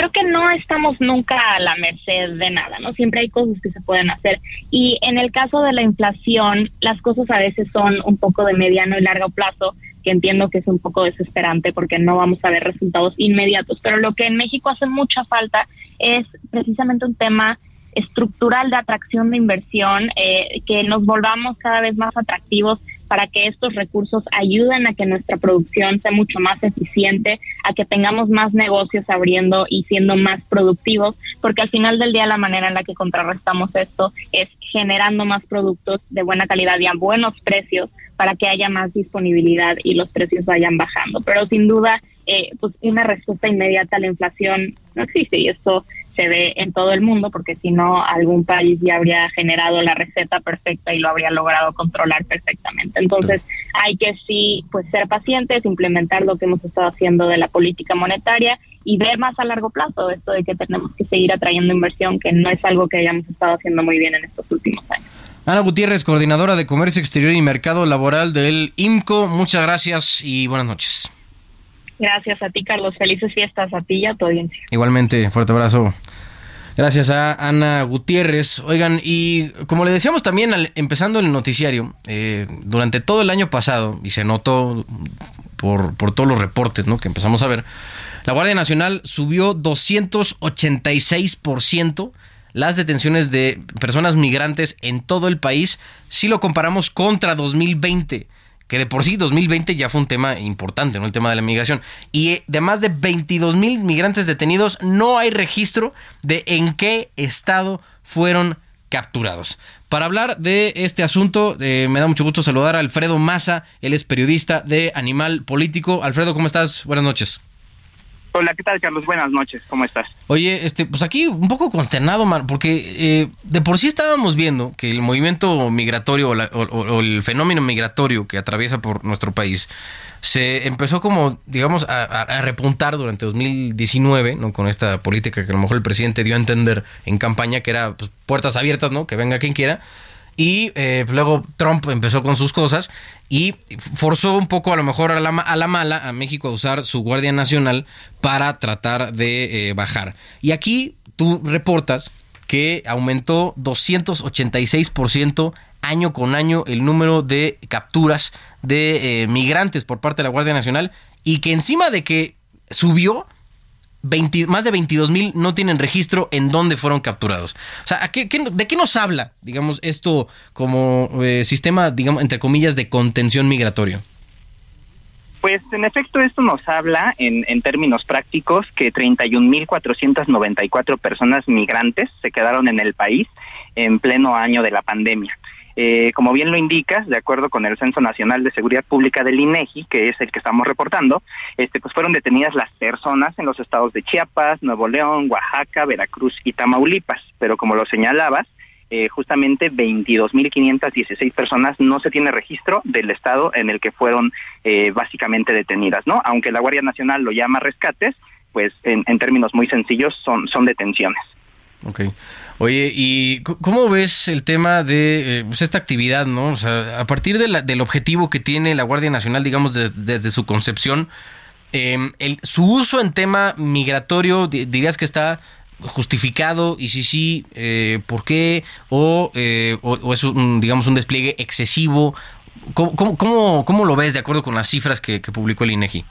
creo que no estamos nunca a la merced de nada, ¿no? Siempre hay cosas que se pueden hacer. Y en el caso de la inflación, las cosas a veces son un poco de mediano y largo plazo que entiendo que es un poco desesperante porque no vamos a ver resultados inmediatos, pero lo que en México hace mucha falta es precisamente un tema estructural de atracción de inversión, eh, que nos volvamos cada vez más atractivos para que estos recursos ayuden a que nuestra producción sea mucho más eficiente, a que tengamos más negocios abriendo y siendo más productivos, porque al final del día la manera en la que contrarrestamos esto es generando más productos de buena calidad y a buenos precios para que haya más disponibilidad y los precios vayan bajando. Pero sin duda, eh, pues una respuesta inmediata a la inflación no existe y esto se ve en todo el mundo porque si no algún país ya habría generado la receta perfecta y lo habría logrado controlar perfectamente. Entonces hay que sí pues ser pacientes, implementar lo que hemos estado haciendo de la política monetaria y ver más a largo plazo esto de que tenemos que seguir atrayendo inversión que no es algo que hayamos estado haciendo muy bien en estos últimos años. Ana Gutiérrez, coordinadora de Comercio Exterior y Mercado Laboral del IMCO, muchas gracias y buenas noches. Gracias a ti, Carlos. Felices fiestas a ti y a tu audiencia. Igualmente, fuerte abrazo. Gracias a Ana Gutiérrez. Oigan, y como le decíamos también empezando el noticiario, eh, durante todo el año pasado, y se notó por, por todos los reportes ¿no? que empezamos a ver, la Guardia Nacional subió 286% las detenciones de personas migrantes en todo el país si lo comparamos contra 2020 que de por sí 2020 ya fue un tema importante, ¿no? El tema de la migración. Y eh, de más de 22 mil migrantes detenidos, no hay registro de en qué estado fueron capturados. Para hablar de este asunto, eh, me da mucho gusto saludar a Alfredo Maza, él es periodista de Animal Político. Alfredo, ¿cómo estás? Buenas noches. Hola, ¿qué tal, Carlos? Buenas noches, ¿cómo estás? Oye, este, pues aquí un poco consternado, man, porque eh, de por sí estábamos viendo que el movimiento migratorio o, la- o- o el fenómeno migratorio que atraviesa por nuestro país se empezó como, digamos, a, repuntar durante 2019, ¿no? Con esta política que a lo mejor el presidente dio a entender en campaña que era pues, puertas abiertas, ¿no? Que venga quien quiera. Y eh, luego Trump empezó con sus cosas y forzó un poco a lo mejor a la, a la mala a México a usar su Guardia Nacional para tratar de eh, bajar. Y aquí tú reportas que aumentó 286% año con año el número de capturas de eh, migrantes por parte de la Guardia Nacional y que encima de que subió, 20 más de 22 mil no tienen registro en dónde fueron capturados. O sea, ¿a qué- ¿de qué nos habla, digamos, esto como eh, sistema, digamos, entre comillas, de contención migratorio? Pues en efecto esto nos habla en, en términos prácticos que 31.494 personas migrantes se quedaron en el país en pleno año de la pandemia. Eh, como bien lo indicas, de acuerdo con el Censo Nacional de Seguridad Pública del INEGI, que es el que estamos reportando, este, pues fueron detenidas las personas en los estados de Chiapas, Nuevo León, Oaxaca, Veracruz y Tamaulipas. Pero como lo señalabas, eh, justamente 22.516 personas no se tiene registro del estado en el que fueron eh, básicamente detenidas, ¿no? Aunque la Guardia Nacional lo llama rescates, pues en, en términos muy sencillos son, son detenciones. Ok. Oye, ¿y cómo ves el tema de eh, pues, esta actividad, no? O sea, a partir del objetivo que tiene la Guardia Nacional, digamos, des- desde su concepción, eh, el, su uso en tema migratorio, di- dirías que está justificado y si sí, eh, ¿por qué? O, eh, o, o es un, digamos, un despliegue excesivo. ¿Cómo, cómo, cómo, cómo lo ves de acuerdo con las cifras que, que publicó el INEGI?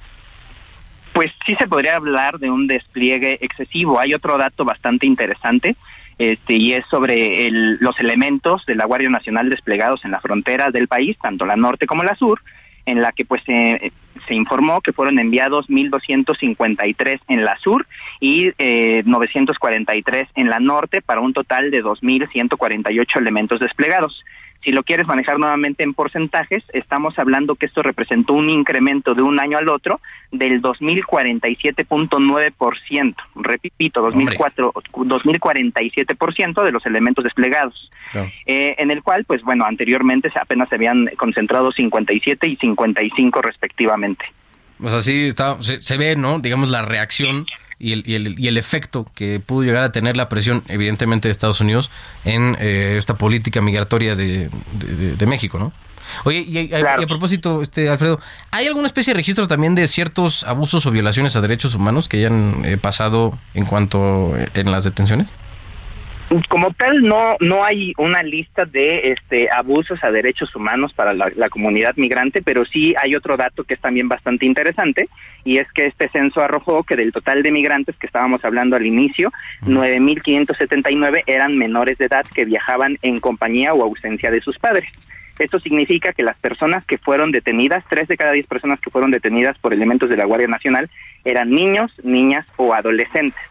Pues sí se podría hablar de un despliegue excesivo. Hay otro dato bastante interesante, este, y es sobre el- los elementos de la Guardia Nacional desplegados en la frontera del país, tanto la norte como la sur, en la que pues se se informó que fueron enviados 1.253 en la sur y eh, 943 en la norte para un total de 2.148 elementos desplegados. Si lo quieres manejar nuevamente en porcentajes, estamos hablando que esto representó un incremento de un año al otro del 2047.9%. Repito, 2004, 2047% de los elementos desplegados. Eh, en el cual, pues bueno, anteriormente apenas se habían concentrado 57 y 55 respectivamente. O sea, sí, está, se, se ve, ¿no? Digamos, la reacción y el, y, el, y el efecto que pudo llegar a tener la presión, evidentemente, de Estados Unidos en eh, esta política migratoria de, de- de- de México, ¿no? Oye, y, y- y a propósito, este Alfredo, ¿hay alguna especie de registro también de ciertos abusos o violaciones a derechos humanos que hayan eh, pasado en cuanto eh, en las detenciones? Como tal, no no hay una lista de este abusos a derechos humanos para la, la comunidad migrante, pero sí hay otro dato que es también bastante interesante y es que este censo arrojó que del total de migrantes que estábamos hablando al inicio, 9.579 eran menores de edad que viajaban en compañía o ausencia de sus padres. Esto significa que las personas que fueron detenidas, tres de cada diez personas que fueron detenidas por elementos de la Guardia Nacional, eran niños, niñas o adolescentes.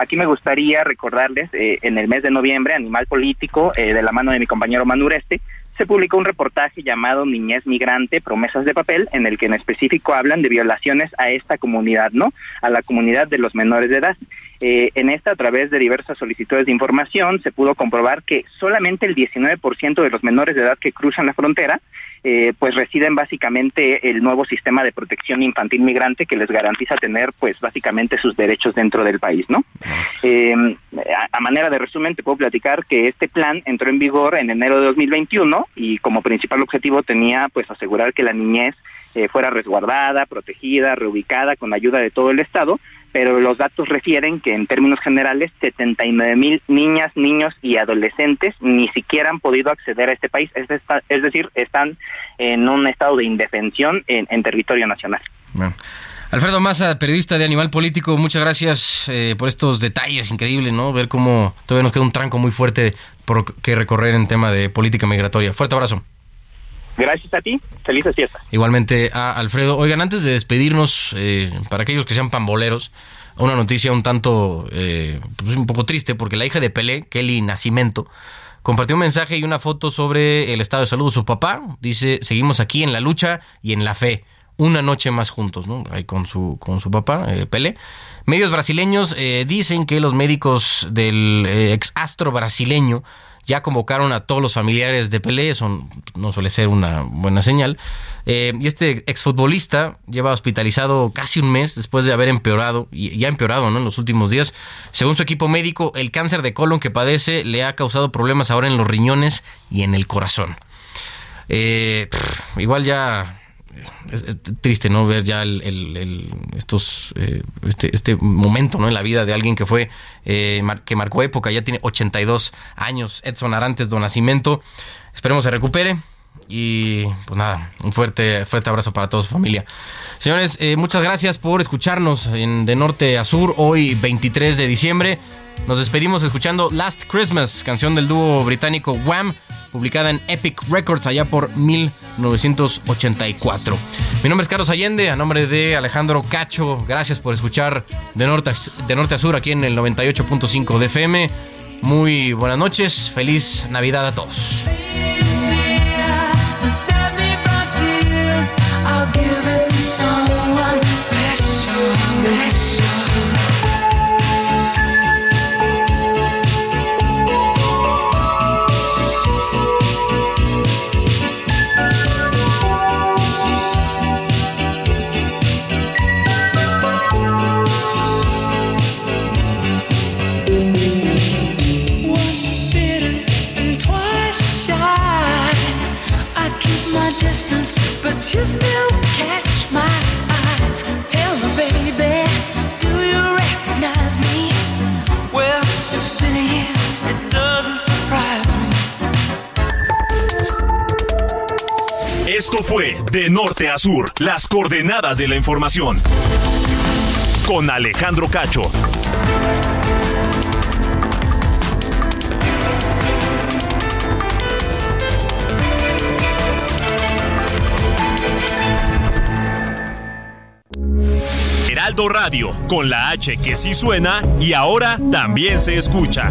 Aquí me gustaría recordarles, eh, en el mes de noviembre, Animal Político, eh, de la mano de mi compañero Manureste, se publicó un reportaje llamado Niñez Migrante, Promesas de Papel, en el que en específico hablan de violaciones a esta comunidad, ¿no? A la comunidad de los menores de edad. Eh, en esta, a través de diversas solicitudes de información, se pudo comprobar que solamente el 19% de los menores de edad que cruzan la frontera, eh, pues residen básicamente el nuevo sistema de protección infantil migrante que les garantiza tener, pues básicamente sus derechos dentro del país, ¿no? Eh, a, a manera de resumen, te puedo platicar que este plan entró en vigor en enero de 2021 y como principal objetivo tenía, pues, asegurar que la niñez eh, fuera resguardada, protegida, reubicada con ayuda de todo el Estado, pero los datos refieren que en términos generales 79 mil niñas, niños y adolescentes ni siquiera han podido acceder a este país, es, decir, están en un estado de indefensión en, territorio nacional. Bueno. Alfredo Maza, periodista de Animal Político, muchas gracias eh, por estos detalles, increíble, ¿no? Ver cómo todavía nos queda un tranco muy fuerte por que recorrer en tema de política migratoria. Fuerte abrazo. Gracias a ti, felices fiestas. Igualmente a Alfredo. Oigan, antes de despedirnos, eh, para aquellos que sean pamboleros, una noticia un tanto, eh, pues un poco triste, porque la hija de Pelé, Kelly Nacimento, compartió un mensaje y una foto sobre el estado de salud de su papá. Dice, seguimos aquí en la lucha y en la fe. una noche más juntos, ¿no? Ahí con su, con su papá, eh, Pelé. Medios brasileños eh, dicen que los médicos del eh, ex astro brasileño ya convocaron a todos los familiares de Pelé, eso no suele ser una buena señal. Eh, y este exfutbolista lleva hospitalizado casi un mes después de haber empeorado, y ya empeorado ¿no? en los últimos días. Según su equipo médico, el cáncer de colon que padece le ha causado problemas ahora en los riñones y en el corazón. Eh, igual ya es triste no ver ya el, estos eh, este, este momento no en la vida de alguien que fue eh, mar, que marcó época. Ya tiene 82 años Edson Arantes do Nascimento esperemos se recupere y pues nada un fuerte fuerte abrazo para toda su familia. Señores eh, muchas gracias por escucharnos en de norte a sur hoy 23 de diciembre nos despedimos escuchando Last Christmas, canción del dúo británico Wham, publicada en Epic Records allá por 1984. Mi nombre es Carlos Allende, a nombre de Alejandro Cacho, gracias por escuchar de norte a, sur aquí en el 98.5 de FM. Muy buenas noches, feliz Navidad a todos. Sur, las coordenadas de la información. Con Alejandro Cacho. Heraldo Radio, con la H que sí suena y ahora también se escucha.